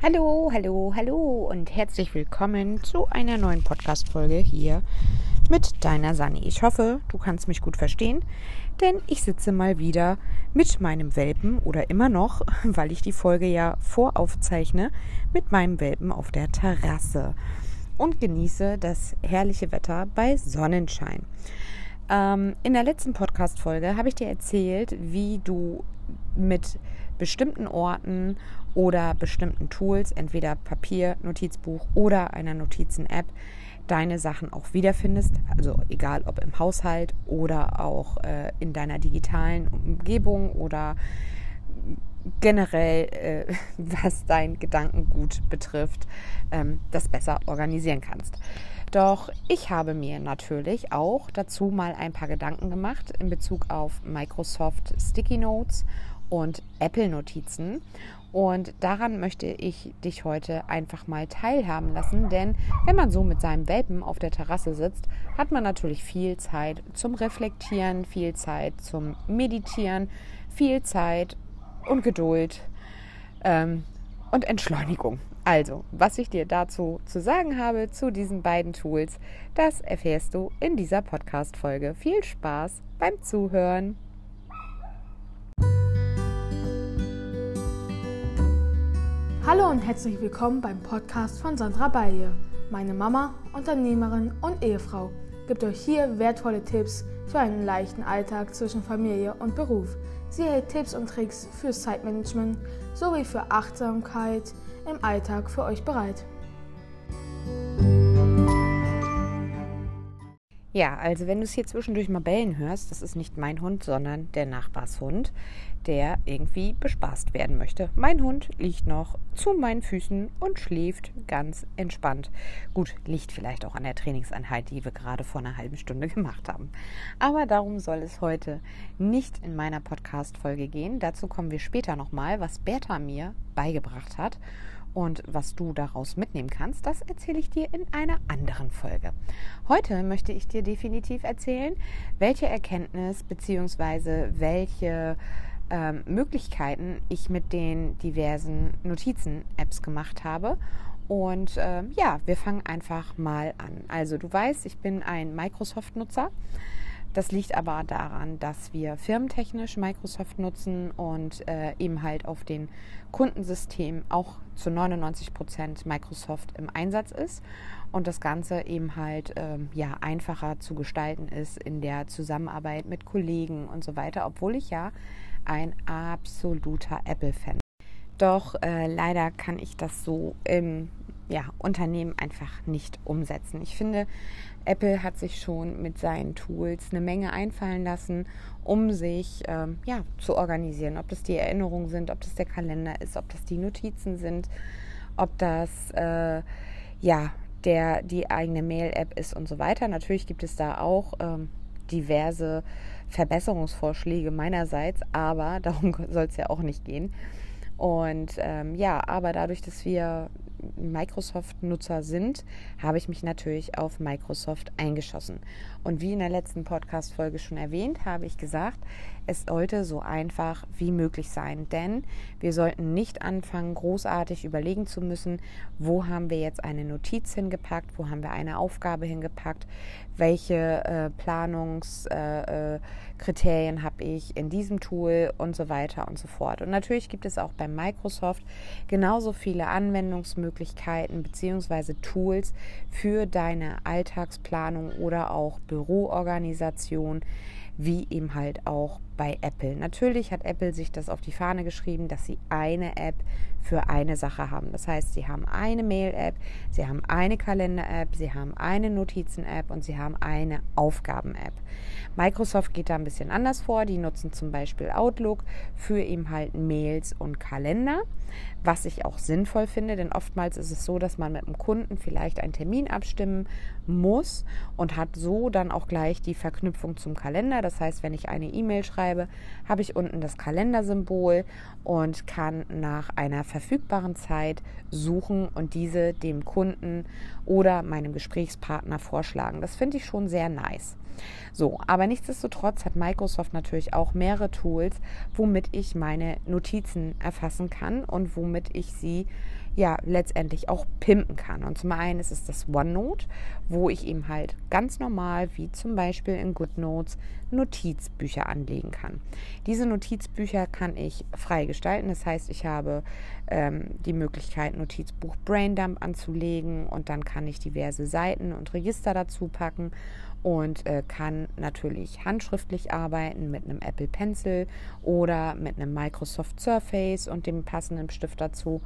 Hallo, hallo, hallo und herzlich willkommen zu einer neuen Podcast-Folge hier mit deiner Sani. Ich hoffe, du kannst mich gut verstehen, denn ich sitze mal wieder mit meinem Welpen oder immer noch, weil ich die Folge ja voraufzeichne, mit meinem Welpen auf der Terrasse und genieße das herrliche Wetter bei Sonnenschein. Ähm, in der letzten Podcast-Folge habe ich dir erzählt, wie du mit bestimmten Orten oder bestimmten Tools, entweder Papier, Notizbuch oder einer Notizen-App, deine Sachen auch wiederfindest. Also egal ob im Haushalt oder auch äh, in deiner digitalen Umgebung oder generell, äh, was dein Gedankengut betrifft, ähm, das besser organisieren kannst. Doch ich habe mir natürlich auch dazu mal ein paar Gedanken gemacht in Bezug auf Microsoft Sticky Notes und Apple Notizen. Und daran möchte ich dich heute einfach mal teilhaben lassen, denn wenn man so mit seinem Welpen auf der Terrasse sitzt, hat man natürlich viel Zeit zum Reflektieren, viel Zeit zum Meditieren, viel Zeit und Geduld ähm, und Entschleunigung. Also, was ich dir dazu zu sagen habe zu diesen beiden Tools, das erfährst du in dieser Podcast-Folge. Viel Spaß beim Zuhören! Hallo und herzlich willkommen beim Podcast von Sandra Balje. Meine Mama, Unternehmerin und Ehefrau gibt euch hier wertvolle Tipps für einen leichten Alltag zwischen Familie und Beruf. Sie hält Tipps und Tricks für Zeitmanagement sowie für Achtsamkeit im Alltag für euch bereit. Ja, also wenn du es hier zwischendurch mal bellen hörst, das ist nicht mein Hund, sondern der Nachbarshund, der irgendwie bespaßt werden möchte. Mein Hund liegt noch zu meinen Füßen und schläft ganz entspannt. Gut, liegt vielleicht auch an der Trainingseinheit, die wir gerade vor einer halben Stunde gemacht haben. Aber darum soll es heute nicht in meiner Podcast-Folge gehen. Dazu kommen wir später nochmal, was Bertha mir beigebracht hat. Und was du daraus mitnehmen kannst, das erzähle ich dir in einer anderen Folge. Heute möchte ich dir definitiv erzählen, welche Erkenntnis bzw. welche ähm, Möglichkeiten ich mit den diversen Notizen-Apps gemacht habe. Und äh, ja, wir fangen einfach mal an. Also du weißt, ich bin ein Microsoft-Nutzer. Das liegt aber daran, dass wir firmentechnisch Microsoft nutzen und äh, eben halt auf den Kundensystemen auch zu 99 Prozent Microsoft im Einsatz ist und das Ganze eben halt ähm, ja einfacher zu gestalten ist in der Zusammenarbeit mit Kollegen und so weiter, obwohl ich ja ein absoluter Apple-Fan bin. Doch äh, leider kann ich das so im ja, Unternehmen einfach nicht umsetzen. Ich finde, Apple hat sich schon mit seinen Tools eine Menge einfallen lassen, um sich ähm, ja, zu organisieren. Ob das die Erinnerungen sind, ob das der Kalender ist, ob das die Notizen sind, ob das äh, ja, der, die eigene Mail-App ist und so weiter. Natürlich gibt es da auch ähm, diverse Verbesserungsvorschläge meinerseits, aber darum soll es ja auch nicht gehen. Und ähm, ja, aber dadurch, dass wir Microsoft-Nutzer sind, habe ich mich natürlich auf Microsoft eingeschossen. Und wie in der letzten Podcast-Folge schon erwähnt, habe ich gesagt, es sollte so einfach wie möglich sein. Denn wir sollten nicht anfangen, großartig überlegen zu müssen, wo haben wir jetzt eine Notiz hingepackt, wo haben wir eine Aufgabe hingepackt, welche äh, Planungskriterien äh, äh habe ich in diesem Tool und so weiter und so fort. Und natürlich gibt es auch bei Microsoft genauso viele Anwendungsmöglichkeiten bzw. Tools für deine Alltagsplanung oder auch Büroorganisation wie eben halt auch bei Apple. Natürlich hat Apple sich das auf die Fahne geschrieben, dass sie eine App für eine Sache haben. Das heißt, sie haben eine Mail-App, sie haben eine Kalender-App, sie haben eine Notizen-App und sie haben eine Aufgaben-App. Microsoft geht da ein bisschen anders vor. Die nutzen zum Beispiel Outlook für eben halt Mails und Kalender, was ich auch sinnvoll finde, denn oftmals ist es so, dass man mit dem Kunden vielleicht einen Termin abstimmen muss und hat so dann auch gleich die Verknüpfung zum Kalender. Das heißt, wenn ich eine E-Mail schreibe, habe ich unten das Kalendersymbol und kann nach einer verfügbaren Zeit suchen und diese dem Kunden oder meinem Gesprächspartner vorschlagen. Das finde ich schon sehr nice. So, aber nichtsdestotrotz hat Microsoft natürlich auch mehrere Tools, womit ich meine Notizen erfassen kann und womit ich sie ja letztendlich auch pimpen kann. Und zum einen ist es das OneNote, wo ich eben halt ganz normal, wie zum Beispiel in GoodNotes, Notizbücher anlegen kann. Diese Notizbücher kann ich frei gestalten. Das heißt, ich habe ähm, die Möglichkeit, Notizbuch Braindump anzulegen und dann kann ich diverse Seiten und Register dazu packen und äh, kann natürlich handschriftlich arbeiten mit einem Apple Pencil oder mit einem Microsoft Surface und dem passenden Stift dazu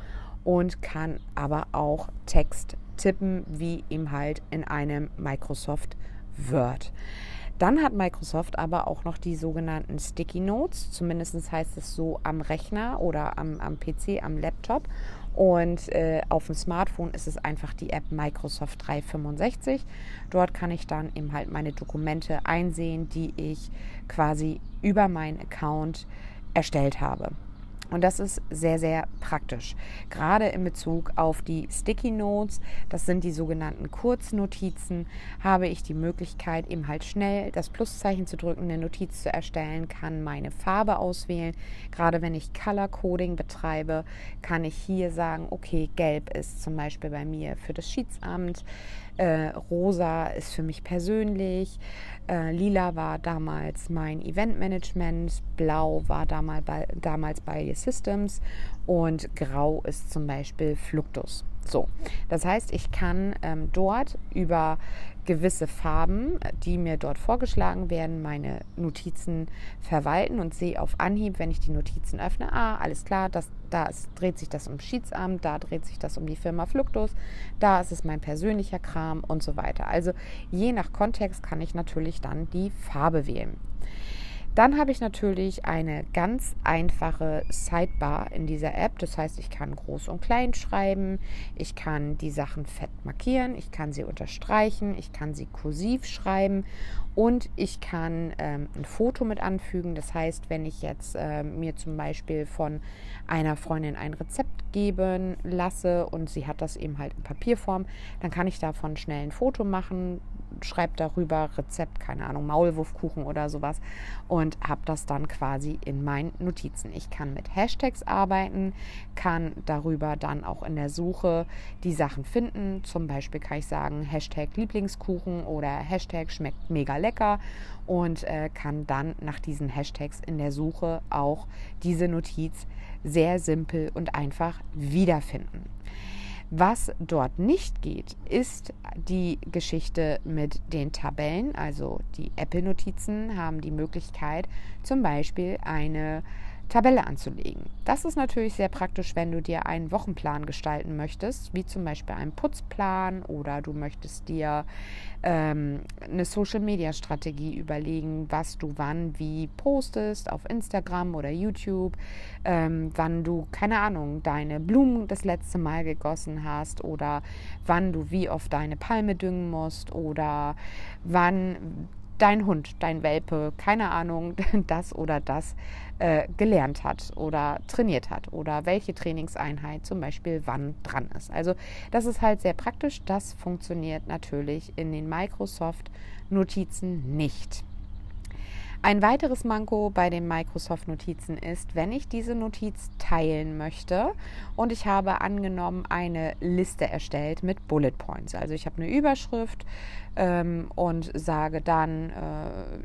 und kann aber auch Text tippen, wie eben halt in einem Microsoft Word. Dann hat Microsoft aber auch noch die sogenannten Sticky Notes, zumindest heißt es so am Rechner oder am, am PC, am Laptop. Und äh, auf dem Smartphone ist es einfach die App Microsoft 365. Dort kann ich dann eben halt meine Dokumente einsehen, die ich quasi über meinen Account erstellt habe. Und das ist sehr, sehr praktisch. Gerade in Bezug auf die Sticky Notes, das sind die sogenannten Kurznotizen, habe ich die Möglichkeit, eben halt schnell das Pluszeichen zu drücken, eine Notiz zu erstellen, kann meine Farbe auswählen. Gerade wenn ich Color Coding betreibe, kann ich hier sagen, okay, gelb ist zum Beispiel bei mir für das Schiedsamt. Äh, rosa ist für mich persönlich. Äh, lila war damals mein Eventmanagement. Blau war damals bei, damals bei Systems. Und grau ist zum Beispiel Fluctus. So, das heißt, ich kann ähm, dort über gewisse Farben, die mir dort vorgeschlagen werden, meine Notizen verwalten und sehe auf Anhieb, wenn ich die Notizen öffne, ah, alles klar, das, da ist, dreht sich das um Schiedsamt, da dreht sich das um die Firma Fluctus, da ist es mein persönlicher Kram und so weiter. Also je nach Kontext kann ich natürlich dann die Farbe wählen. Dann habe ich natürlich eine ganz einfache Sidebar in dieser App. Das heißt, ich kann groß und klein schreiben, ich kann die Sachen fett markieren, ich kann sie unterstreichen, ich kann sie kursiv schreiben und ich kann ähm, ein Foto mit anfügen. Das heißt, wenn ich jetzt äh, mir zum Beispiel von einer Freundin ein Rezept geben lasse und sie hat das eben halt in Papierform, dann kann ich davon schnell ein Foto machen, schreibe darüber Rezept, keine Ahnung, Maulwurfkuchen oder sowas und habe das dann quasi in meinen Notizen. Ich kann mit Hashtags arbeiten, kann darüber dann auch in der Suche die Sachen finden. Zum Beispiel kann ich sagen Hashtag Lieblingskuchen oder Hashtag schmeckt mega lecker und äh, kann dann nach diesen Hashtags in der Suche auch diese Notiz sehr simpel und einfach wiederfinden. Was dort nicht geht, ist die Geschichte mit den Tabellen. Also die Apple-Notizen haben die Möglichkeit, zum Beispiel eine Tabelle anzulegen. Das ist natürlich sehr praktisch, wenn du dir einen Wochenplan gestalten möchtest, wie zum Beispiel einen Putzplan oder du möchtest dir ähm, eine Social-Media-Strategie überlegen, was du wann wie postest auf Instagram oder YouTube, ähm, wann du, keine Ahnung, deine Blumen das letzte Mal gegossen hast oder wann du wie oft deine Palme düngen musst oder wann dein Hund, dein Welpe, keine Ahnung, das oder das äh, gelernt hat oder trainiert hat oder welche Trainingseinheit zum Beispiel wann dran ist. Also das ist halt sehr praktisch. Das funktioniert natürlich in den Microsoft-Notizen nicht. Ein weiteres Manko bei den Microsoft-Notizen ist, wenn ich diese Notiz teilen möchte und ich habe angenommen eine Liste erstellt mit Bullet Points. Also ich habe eine Überschrift ähm, und sage dann äh,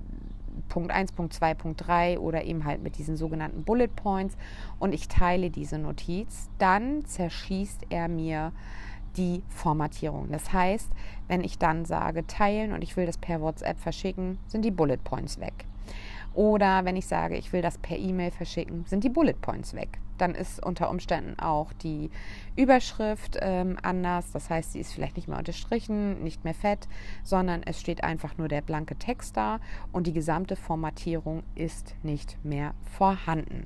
Punkt 1, Punkt 2, Punkt 3 oder eben halt mit diesen sogenannten Bullet Points und ich teile diese Notiz, dann zerschießt er mir die Formatierung. Das heißt, wenn ich dann sage teilen und ich will das per WhatsApp verschicken, sind die Bullet Points weg. Oder wenn ich sage, ich will das per E-Mail verschicken, sind die Bullet Points weg. Dann ist unter Umständen auch die Überschrift ähm, anders. Das heißt, sie ist vielleicht nicht mehr unterstrichen, nicht mehr fett, sondern es steht einfach nur der blanke Text da und die gesamte Formatierung ist nicht mehr vorhanden.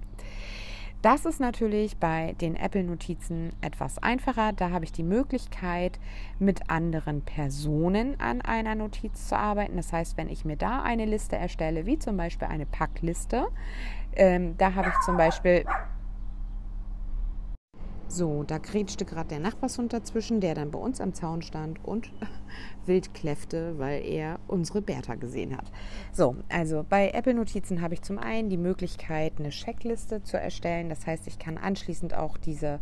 Das ist natürlich bei den Apple-Notizen etwas einfacher. Da habe ich die Möglichkeit, mit anderen Personen an einer Notiz zu arbeiten. Das heißt, wenn ich mir da eine Liste erstelle, wie zum Beispiel eine Packliste, ähm, da habe ich zum Beispiel so, da grätschte gerade der Nachbarshund dazwischen, der dann bei uns am Zaun stand und wild kläffte, weil er unsere Bertha gesehen hat. So, also bei Apple Notizen habe ich zum einen die Möglichkeit, eine Checkliste zu erstellen. Das heißt, ich kann anschließend auch diese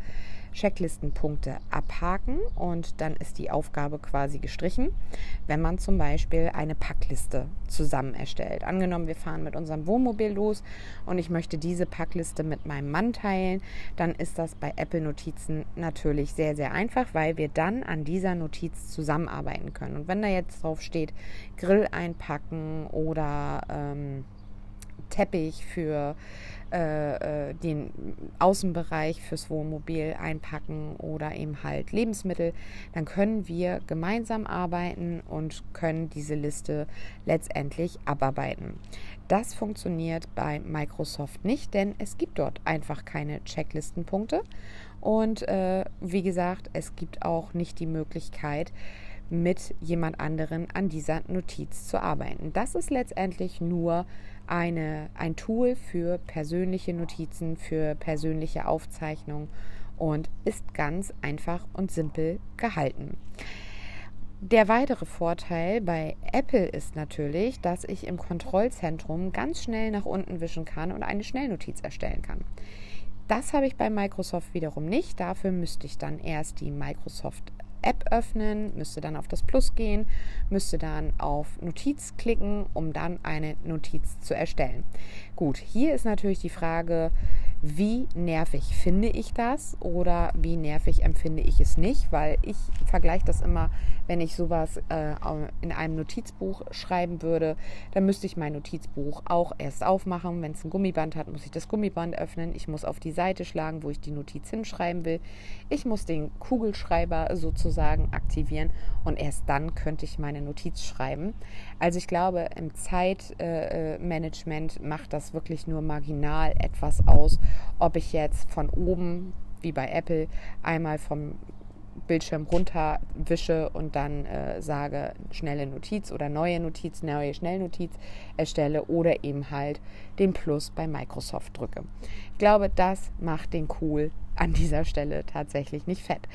Checklistenpunkte abhaken und dann ist die Aufgabe quasi gestrichen, wenn man zum Beispiel eine Packliste zusammen erstellt. Angenommen, wir fahren mit unserem Wohnmobil los und ich möchte diese Packliste mit meinem Mann teilen, dann ist das bei Apple Notizen natürlich sehr, sehr einfach, weil wir dann an dieser Notiz zusammenarbeiten können. Und wenn da jetzt drauf steht, Grill einpacken oder ähm, Teppich für äh, äh, den Außenbereich fürs Wohnmobil einpacken oder eben halt Lebensmittel, dann können wir gemeinsam arbeiten und können diese Liste letztendlich abarbeiten. Das funktioniert bei Microsoft nicht, denn es gibt dort einfach keine Checklistenpunkte. Und äh, wie gesagt, es gibt auch nicht die Möglichkeit, mit jemand anderen an dieser Notiz zu arbeiten. Das ist letztendlich nur eine, ein Tool für persönliche Notizen, für persönliche Aufzeichnungen und ist ganz einfach und simpel gehalten. Der weitere Vorteil bei Apple ist natürlich, dass ich im Kontrollzentrum ganz schnell nach unten wischen kann und eine Schnellnotiz erstellen kann. Das habe ich bei Microsoft wiederum nicht. Dafür müsste ich dann erst die Microsoft App öffnen, müsste dann auf das Plus gehen, müsste dann auf Notiz klicken, um dann eine Notiz zu erstellen. Gut, hier ist natürlich die Frage, wie nervig finde ich das oder wie nervig empfinde ich es nicht, weil ich vergleiche das immer, wenn ich sowas äh, in einem Notizbuch schreiben würde, dann müsste ich mein Notizbuch auch erst aufmachen. Wenn es ein Gummiband hat, muss ich das Gummiband öffnen. Ich muss auf die Seite schlagen, wo ich die Notiz hinschreiben will. Ich muss den Kugelschreiber sozusagen aktivieren und erst dann könnte ich meine Notiz schreiben. Also ich glaube, im Zeitmanagement äh, macht das wirklich nur marginal etwas aus, ob ich jetzt von oben, wie bei Apple, einmal vom Bildschirm runter wische und dann äh, sage schnelle Notiz oder neue Notiz, neue Schnellnotiz erstelle oder eben halt den Plus bei Microsoft drücke. Ich glaube, das macht den cool an dieser Stelle tatsächlich nicht fett.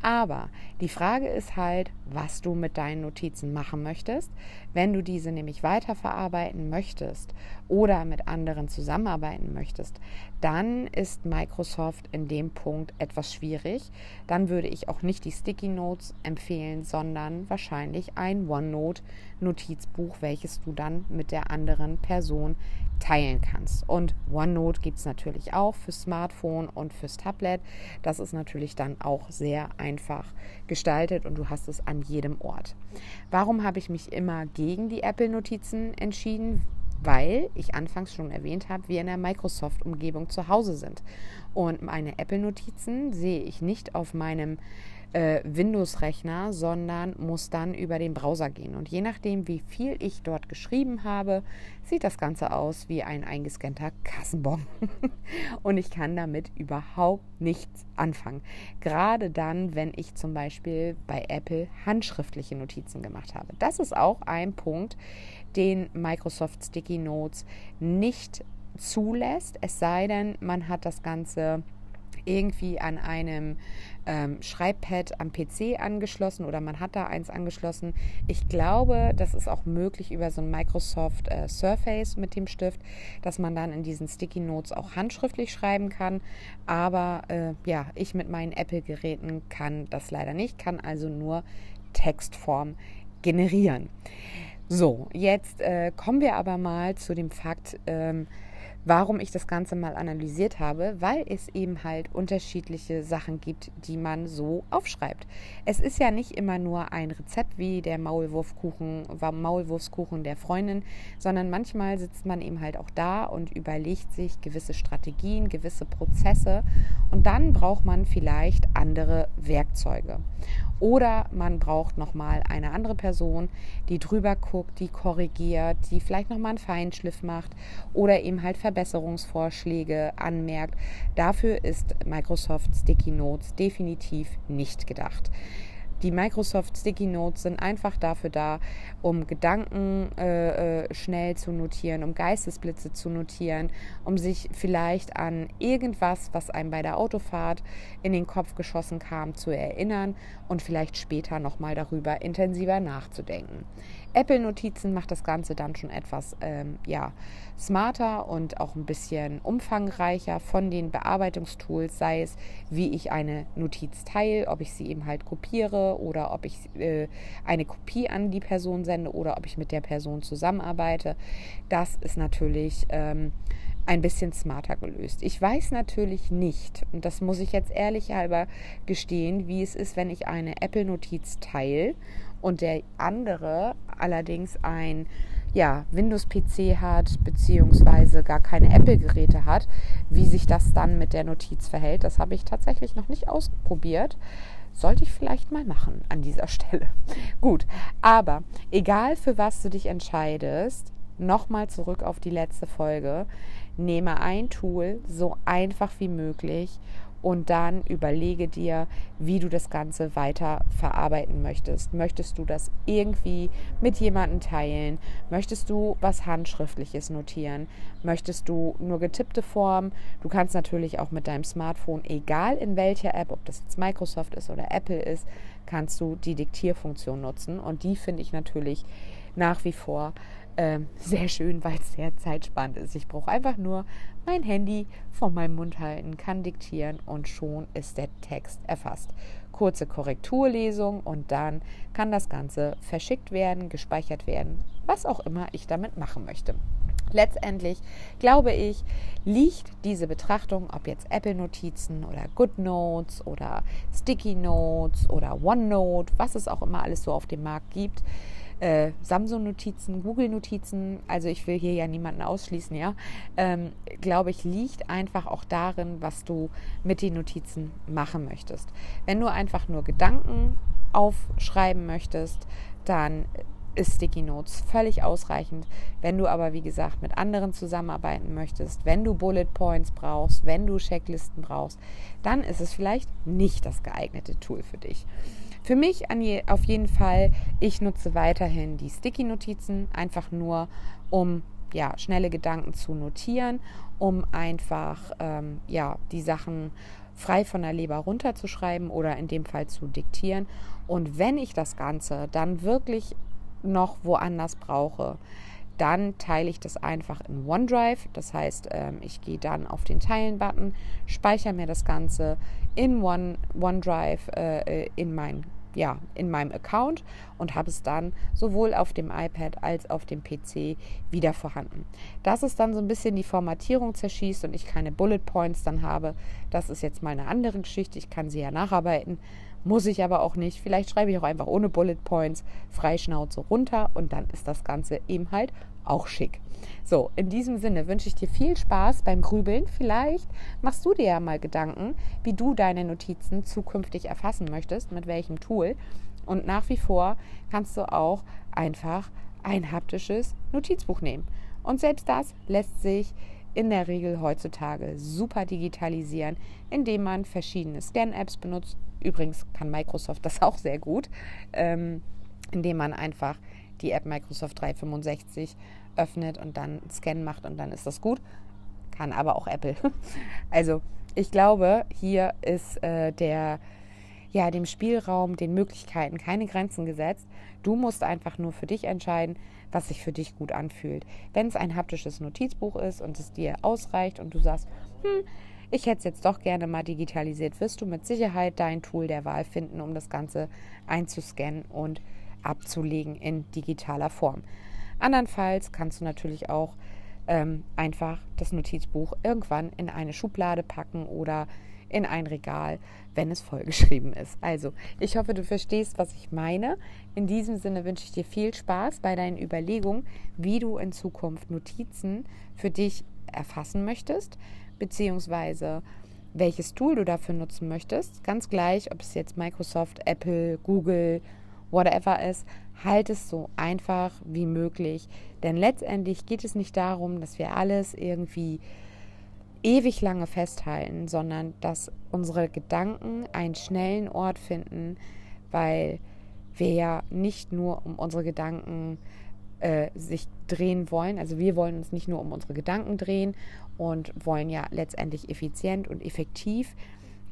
Aber die Frage ist halt, was du mit deinen Notizen machen möchtest. Wenn du diese nämlich weiterverarbeiten möchtest oder mit anderen zusammenarbeiten möchtest, dann ist Microsoft in dem Punkt etwas schwierig. Dann würde ich auch nicht die Sticky Notes empfehlen, sondern wahrscheinlich ein OneNote-Notizbuch, welches du dann mit der anderen Person teilen kannst. Und OneNote gibt es natürlich auch fürs Smartphone und fürs Tablet. Das ist natürlich dann auch sehr einfach gestaltet und du hast es an jedem Ort. Warum habe ich mich immer gegen die Apple-Notizen entschieden? Weil ich anfangs schon erwähnt habe, wir in der Microsoft-Umgebung zu Hause sind. Und meine Apple-Notizen sehe ich nicht auf meinem äh, Windows-Rechner, sondern muss dann über den Browser gehen. Und je nachdem, wie viel ich dort geschrieben habe, sieht das Ganze aus wie ein eingescannter Kassenbon. und ich kann damit überhaupt nichts anfangen. Gerade dann, wenn ich zum Beispiel bei Apple handschriftliche Notizen gemacht habe. Das ist auch ein Punkt, den Microsoft Sticky Notes nicht zulässt, es sei denn, man hat das Ganze irgendwie an einem ähm, Schreibpad am PC angeschlossen oder man hat da eins angeschlossen. Ich glaube, das ist auch möglich über so ein Microsoft äh, Surface mit dem Stift, dass man dann in diesen Sticky Notes auch handschriftlich schreiben kann. Aber äh, ja, ich mit meinen Apple-Geräten kann das leider nicht, kann also nur Textform generieren. So, jetzt äh, kommen wir aber mal zu dem Fakt, ähm, warum ich das Ganze mal analysiert habe, weil es eben halt unterschiedliche Sachen gibt, die man so aufschreibt. Es ist ja nicht immer nur ein Rezept wie der Maulwurfkuchen, Maulwurfskuchen der Freundin, sondern manchmal sitzt man eben halt auch da und überlegt sich gewisse Strategien, gewisse Prozesse und dann braucht man vielleicht andere Werkzeuge. Oder man braucht nochmal eine andere Person, die drüber guckt, die korrigiert, die vielleicht nochmal einen Feinschliff macht oder eben halt Verbesserungsvorschläge anmerkt. Dafür ist Microsoft Sticky Notes definitiv nicht gedacht. Die Microsoft Sticky Notes sind einfach dafür da, um Gedanken äh, äh, schnell zu notieren, um Geistesblitze zu notieren, um sich vielleicht an irgendwas, was einem bei der Autofahrt in den Kopf geschossen kam, zu erinnern und vielleicht später nochmal darüber intensiver nachzudenken. Apple Notizen macht das Ganze dann schon etwas ähm, ja, smarter und auch ein bisschen umfangreicher von den Bearbeitungstools, sei es, wie ich eine Notiz teile, ob ich sie eben halt kopiere oder ob ich äh, eine Kopie an die Person sende oder ob ich mit der Person zusammenarbeite. Das ist natürlich ähm, ein bisschen smarter gelöst. Ich weiß natürlich nicht, und das muss ich jetzt ehrlich halber gestehen, wie es ist, wenn ich eine Apple-Notiz teile und der andere allerdings ein ja, Windows-PC hat, beziehungsweise gar keine Apple-Geräte hat, wie sich das dann mit der Notiz verhält. Das habe ich tatsächlich noch nicht ausprobiert. Sollte ich vielleicht mal machen an dieser Stelle. Gut, aber egal für was du dich entscheidest, nochmal zurück auf die letzte Folge. Nehme ein Tool so einfach wie möglich und dann überlege dir, wie du das Ganze weiter verarbeiten möchtest. Möchtest du das irgendwie mit jemandem teilen? Möchtest du was Handschriftliches notieren? Möchtest du nur getippte Form? Du kannst natürlich auch mit deinem Smartphone, egal in welcher App, ob das jetzt Microsoft ist oder Apple ist, kannst du die Diktierfunktion nutzen. Und die finde ich natürlich nach wie vor äh, sehr schön, weil es sehr zeitsparend ist. Ich brauche einfach nur mein Handy vor meinem Mund halten, kann diktieren und schon ist der Text erfasst. Kurze Korrekturlesung und dann kann das Ganze verschickt werden, gespeichert werden, was auch immer ich damit machen möchte. Letztendlich glaube ich, liegt diese Betrachtung, ob jetzt Apple Notizen oder GoodNotes oder Sticky Notes oder OneNote, was es auch immer alles so auf dem Markt gibt, äh, Samsung-Notizen, Google-Notizen, also ich will hier ja niemanden ausschließen, ja, ähm, glaube ich, liegt einfach auch darin, was du mit den Notizen machen möchtest. Wenn du einfach nur Gedanken aufschreiben möchtest, dann ist Sticky Notes völlig ausreichend. Wenn du aber, wie gesagt, mit anderen zusammenarbeiten möchtest, wenn du Bullet Points brauchst, wenn du Checklisten brauchst, dann ist es vielleicht nicht das geeignete Tool für dich. Für mich je, auf jeden Fall, ich nutze weiterhin die Sticky-Notizen, einfach nur, um ja, schnelle Gedanken zu notieren, um einfach ähm, ja, die Sachen frei von der Leber runterzuschreiben oder in dem Fall zu diktieren. Und wenn ich das Ganze dann wirklich noch woanders brauche, dann teile ich das einfach in OneDrive. Das heißt, ähm, ich gehe dann auf den Teilen-Button, speichere mir das Ganze in One, OneDrive äh, äh in mein ja, in meinem Account und habe es dann sowohl auf dem iPad als auf dem PC wieder vorhanden. Dass es dann so ein bisschen die Formatierung zerschießt und ich keine Bullet Points dann habe, das ist jetzt mal eine andere Geschichte. Ich kann sie ja nacharbeiten, muss ich aber auch nicht. Vielleicht schreibe ich auch einfach ohne Bullet Points Freischnauze runter und dann ist das Ganze eben halt auch schick. So, in diesem Sinne wünsche ich dir viel Spaß beim Grübeln. Vielleicht machst du dir ja mal Gedanken, wie du deine Notizen zukünftig erfassen möchtest, mit welchem Tool. Und nach wie vor kannst du auch einfach ein haptisches Notizbuch nehmen. Und selbst das lässt sich in der Regel heutzutage super digitalisieren, indem man verschiedene Scan-Apps benutzt. Übrigens kann Microsoft das auch sehr gut, ähm, indem man einfach die App Microsoft 365 öffnet und dann Scan macht und dann ist das gut. Kann aber auch Apple. Also ich glaube, hier ist äh, der, ja, dem Spielraum, den Möglichkeiten keine Grenzen gesetzt. Du musst einfach nur für dich entscheiden, was sich für dich gut anfühlt. Wenn es ein haptisches Notizbuch ist und es dir ausreicht und du sagst, hm, ich hätte es jetzt doch gerne mal digitalisiert, wirst du mit Sicherheit dein Tool der Wahl finden, um das Ganze einzuscannen und abzulegen in digitaler Form. Andernfalls kannst du natürlich auch ähm, einfach das Notizbuch irgendwann in eine Schublade packen oder in ein Regal, wenn es vollgeschrieben ist. Also, ich hoffe, du verstehst, was ich meine. In diesem Sinne wünsche ich dir viel Spaß bei deinen Überlegungen, wie du in Zukunft Notizen für dich erfassen möchtest, beziehungsweise welches Tool du dafür nutzen möchtest. Ganz gleich, ob es jetzt Microsoft, Apple, Google, whatever ist, halt es so einfach wie möglich. Denn letztendlich geht es nicht darum, dass wir alles irgendwie ewig lange festhalten, sondern dass unsere Gedanken einen schnellen Ort finden, weil wir ja nicht nur um unsere Gedanken äh, sich drehen wollen. Also wir wollen uns nicht nur um unsere Gedanken drehen und wollen ja letztendlich effizient und effektiv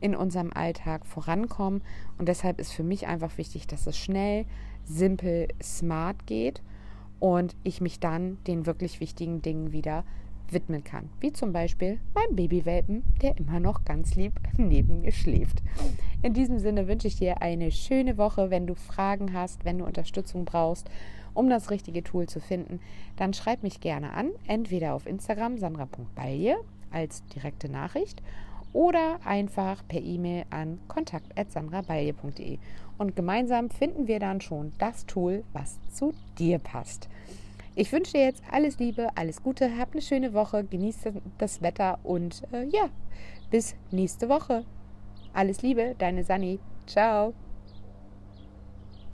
in unserem Alltag vorankommen. Und deshalb ist für mich einfach wichtig, dass es schnell, simpel, smart geht und ich mich dann den wirklich wichtigen Dingen wieder widmen kann. Wie zum Beispiel meinem Babywelpen, der immer noch ganz lieb neben mir schläft. In diesem Sinne wünsche ich dir eine schöne Woche. Wenn du Fragen hast, wenn du Unterstützung brauchst, um das richtige Tool zu finden, dann schreib mich gerne an. Entweder auf Instagram sandra.balje als direkte Nachricht oder einfach per E-Mail an kontakt.sandrabalje.de. Und gemeinsam finden wir dann schon das Tool, was zu dir passt. Ich wünsche dir jetzt alles Liebe, alles Gute, hab eine schöne Woche, genießt das Wetter und äh, ja, bis nächste Woche. Alles Liebe, deine Sani. Ciao.